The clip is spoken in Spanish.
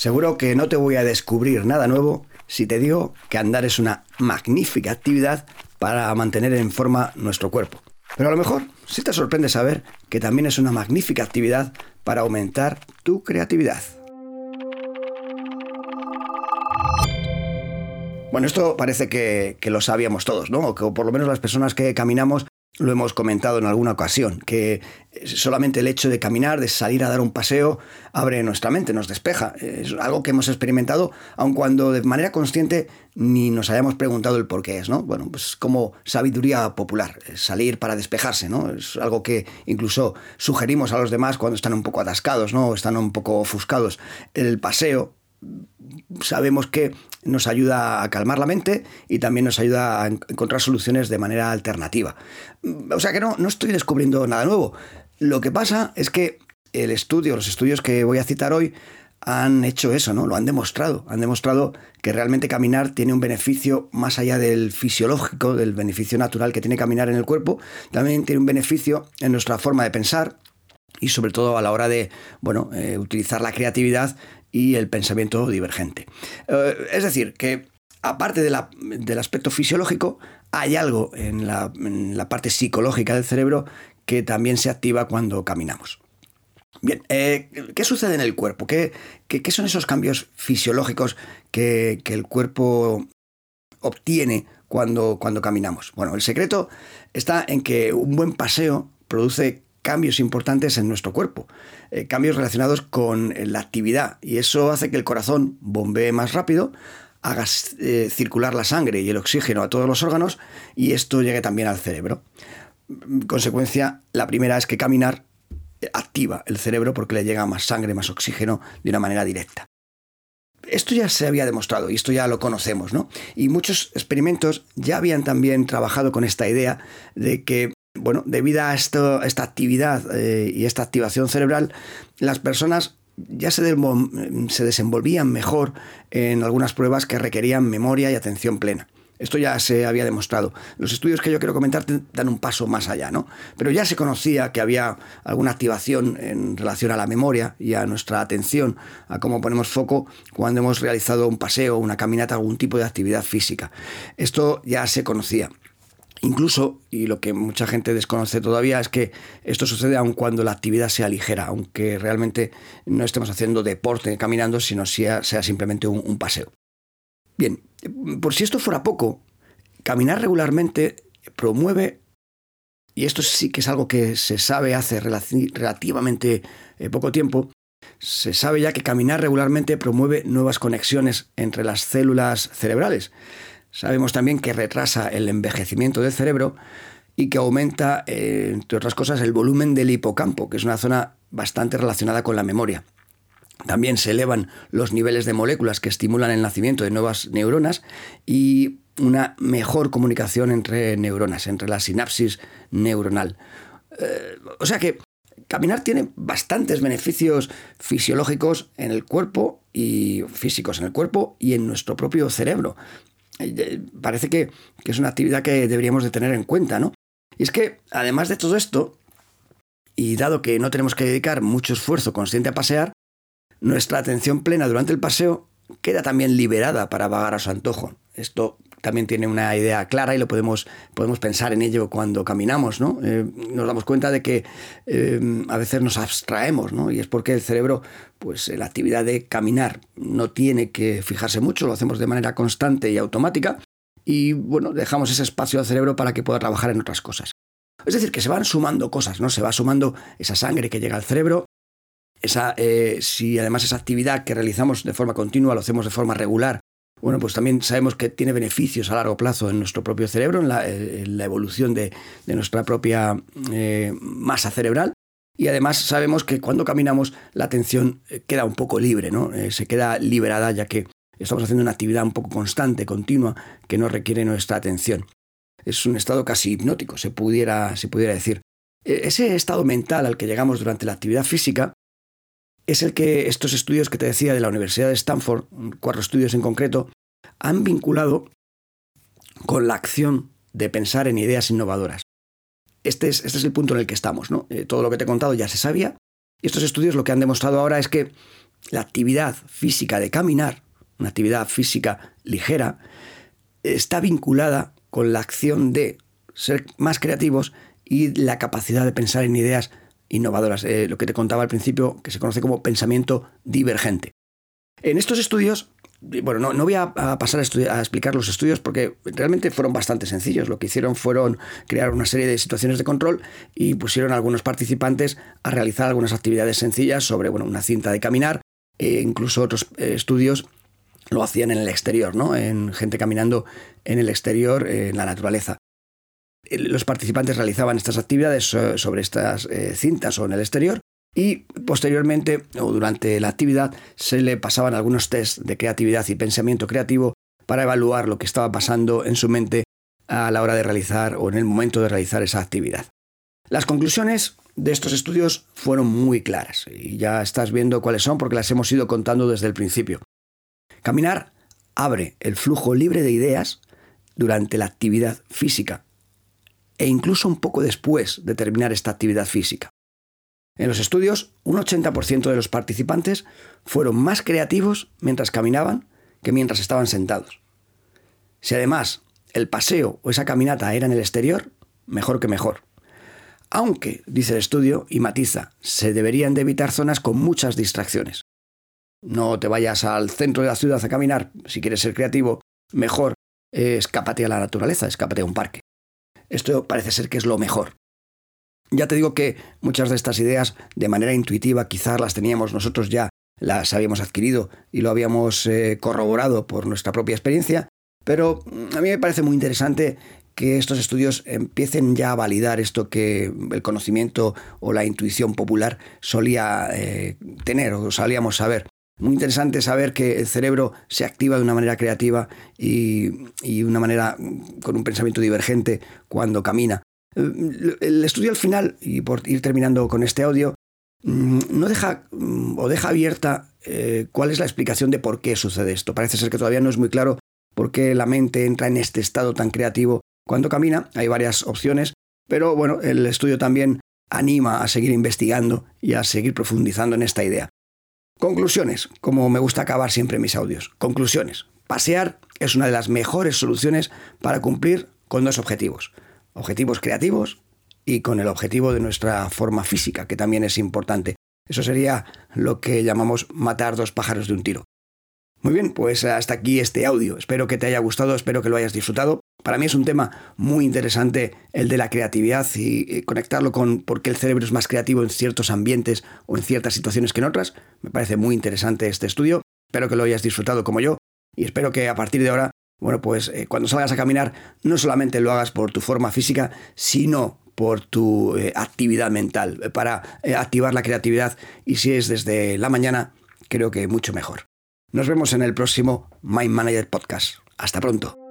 Seguro que no te voy a descubrir nada nuevo si te digo que andar es una magnífica actividad para mantener en forma nuestro cuerpo. Pero a lo mejor sí te sorprende saber que también es una magnífica actividad para aumentar tu creatividad. Bueno, esto parece que, lo sabíamos todos, ¿no? O por lo menos las personas que caminamos lo hemos comentado en alguna ocasión, que solamente el hecho de caminar, de salir a dar un paseo, abre nuestra mente, nos despeja. Es algo que hemos experimentado, aun cuando de manera consciente ni nos hayamos preguntado el por qué es, ¿no? Bueno, pues como sabiduría popular, salir para despejarse, ¿no? Es algo que incluso sugerimos a los demás cuando están un poco atascados, ¿no? Están un poco ofuscados. El paseo, sabemos que nos ayuda a calmar la mente y también nos ayuda a encontrar soluciones de manera alternativa. O sea que no, no estoy descubriendo nada nuevo. Lo que pasa es que el estudio, los estudios que voy a citar hoy, han hecho eso, ¿no? Lo han demostrado. Han demostrado que realmente caminar tiene un beneficio más allá del fisiológico, del beneficio natural que tiene caminar en el cuerpo. También tiene un beneficio en nuestra forma de pensar y sobre todo a la hora de, bueno, eh, utilizar la creatividad y el pensamiento divergente. Eh, es decir, que aparte del aspecto fisiológico, hay algo en la, parte psicológica del cerebro que también se activa cuando caminamos. Bien, eh, ¿qué sucede en el cuerpo? ¿Qué, son esos cambios fisiológicos que, el cuerpo obtiene cuando, cuando caminamos? Bueno, el secreto está en que un buen paseo produce cambios importantes en nuestro cuerpo, eh, cambios relacionados con eh, la actividad y eso hace que el corazón bombee más rápido, haga eh, circular la sangre y el oxígeno a todos los órganos y esto llegue también al cerebro. Consecuencia, la primera es que caminar activa el cerebro porque le llega más sangre, más oxígeno de una manera directa. Esto ya se había demostrado y esto ya lo conocemos, ¿no? Y muchos experimentos ya habían también trabajado con esta idea de que bueno, debido a esta actividad eh, y esta activación cerebral, las personas ya se, se desenvolvían mejor en algunas pruebas que requerían memoria y atención plena. Esto ya se había demostrado. Los estudios que yo quiero comentar dan un paso más allá, ¿no? Pero ya se conocía que había alguna activación en relación a la memoria y a nuestra atención, a cómo ponemos foco cuando hemos realizado un paseo, una caminata, algún tipo de actividad física. Esto ya se conocía. Incluso, y lo que mucha gente desconoce todavía, es que esto sucede aun cuando la actividad sea ligera, aunque realmente no estemos haciendo deporte caminando, sino sea, simplemente un, paseo. Bien, por si esto fuera poco, caminar regularmente promueve, y esto sí que es algo que se sabe hace relativamente eh, poco tiempo, se sabe ya que caminar regularmente promueve nuevas conexiones entre las células cerebrales. Sabemos también que retrasa el envejecimiento del cerebro y que aumenta, eh, entre otras cosas, el volumen del hipocampo, que es una zona bastante relacionada con la memoria. También se elevan los niveles de moléculas que estimulan el nacimiento de nuevas neuronas y una mejor comunicación entre neuronas, entre la sinapsis neuronal. Eh, o sea que caminar tiene bastantes beneficios fisiológicos en el cuerpo y físicos en el cuerpo y en nuestro propio cerebro parece que, es una actividad que deberíamos de tener en cuenta, ¿no? Y es que, además de todo esto, y dado que no tenemos que dedicar mucho esfuerzo consciente a pasear, nuestra atención plena durante el paseo queda también liberada para vagar a su antojo. Esto también tiene una idea clara y lo podemos, podemos pensar en ello cuando caminamos, ¿no? Eh, nos damos cuenta de que eh, a veces nos abstraemos, ¿no? Y es porque el cerebro, pues la actividad de caminar no tiene que fijarse mucho, lo hacemos de manera constante y automática y, bueno, dejamos ese espacio al cerebro para que pueda trabajar en otras cosas. Es decir, que se van sumando cosas, ¿no? Se va sumando esa sangre que llega al cerebro, esa, eh, si además esa actividad que realizamos de forma continua lo hacemos de forma regular bueno, pues también sabemos que tiene beneficios a largo plazo en nuestro propio cerebro, en la, eh, evolución de, nuestra propia eh, masa cerebral. Y además sabemos que cuando caminamos la atención eh, queda un poco libre, ¿no? se queda liberada ya que estamos haciendo una actividad un poco constante, continua, que no requiere nuestra atención. Es un estado casi hipnótico, se pudiera, se pudiera decir. E, ese estado mental al que llegamos durante la actividad física es el que estos estudios que te decía de la Universidad de Stanford, cuatro estudios en concreto, han vinculado con la acción de pensar en ideas innovadoras. Este es, este es el punto en el que estamos. Eh, todo lo que te he contado ya se sabía. Y estos estudios lo que han demostrado ahora es que la actividad física de caminar, una actividad física ligera, está vinculada con la acción de ser más creativos y la capacidad de pensar en ideas innovadoras, eh, lo que te contaba al principio, que se conoce como pensamiento divergente. En estos estudios, bueno, no, voy a, pasar a, a, explicar los estudios porque realmente fueron bastante sencillos. Lo que hicieron fueron crear una serie de situaciones de control y pusieron a algunos participantes a realizar algunas actividades sencillas sobre bueno, una cinta de caminar. E incluso otros eh, estudios lo hacían en el exterior, ¿no? En gente caminando en el exterior, en la naturaleza. Los participantes realizaban estas actividades sobre estas eh, cintas o en el exterior y posteriormente o durante la actividad se le pasaban algunos test de creatividad y pensamiento creativo para evaluar lo que estaba pasando en su mente a la hora de realizar o en el momento de realizar esa actividad. Las conclusiones de estos estudios fueron muy claras y ya estás viendo cuáles son porque las hemos ido contando desde el principio. Caminar abre el flujo libre de ideas durante la actividad física e incluso un poco después de terminar esta actividad física. En los estudios, un 80% de los participantes fueron más creativos mientras caminaban que mientras estaban sentados. Si además el paseo o esa caminata era en el exterior, mejor que mejor. Aunque, dice el estudio y matiza, se deberían de evitar zonas con muchas distracciones. No te vayas al centro de la ciudad a caminar, si quieres ser creativo, mejor escápate a la naturaleza, escápate a un parque. Esto parece ser que es lo mejor. Ya te digo que muchas de estas ideas, de manera intuitiva, quizás las teníamos nosotros ya, las habíamos adquirido y lo habíamos eh, corroborado por nuestra propia experiencia, pero mm, a mí me parece muy interesante que estos estudios empiecen ya a validar esto que el conocimiento o la intuición popular solía eh, tener o solíamos saber. Muy interesante saber que el cerebro se activa de una manera creativa y, y una manera con un pensamiento divergente cuando camina. El estudio al final, y por ir terminando con este audio, mm, no deja mm, o deja abierta eh, cuál es la explicación de por qué sucede esto. Parece ser que todavía no es muy claro por qué la mente entra en este estado tan creativo cuando camina. Hay varias opciones, pero bueno, el estudio también anima a seguir investigando y a seguir profundizando en esta idea. Conclusiones, como me gusta acabar siempre mis audios. Conclusiones. Pasear es una de las mejores soluciones para cumplir con dos objetivos objetivos creativos y con el objetivo de nuestra forma física, que también es importante. Eso sería lo que llamamos matar dos pájaros de un tiro. Muy bien, pues hasta aquí este audio. Espero que te haya gustado, espero que lo hayas disfrutado. Para mí es un tema muy interesante el de la creatividad y conectarlo con por qué el cerebro es más creativo en ciertos ambientes o en ciertas situaciones que en otras. Me parece muy interesante este estudio. Espero que lo hayas disfrutado como yo y espero que a partir de ahora bueno, pues eh, cuando salgas a caminar, no solamente lo hagas por tu forma física, sino por tu eh, actividad mental, eh, para activar la creatividad y si es desde la mañana, creo que mucho mejor. Nos vemos en el próximo Mind Manager Podcast. Hasta pronto.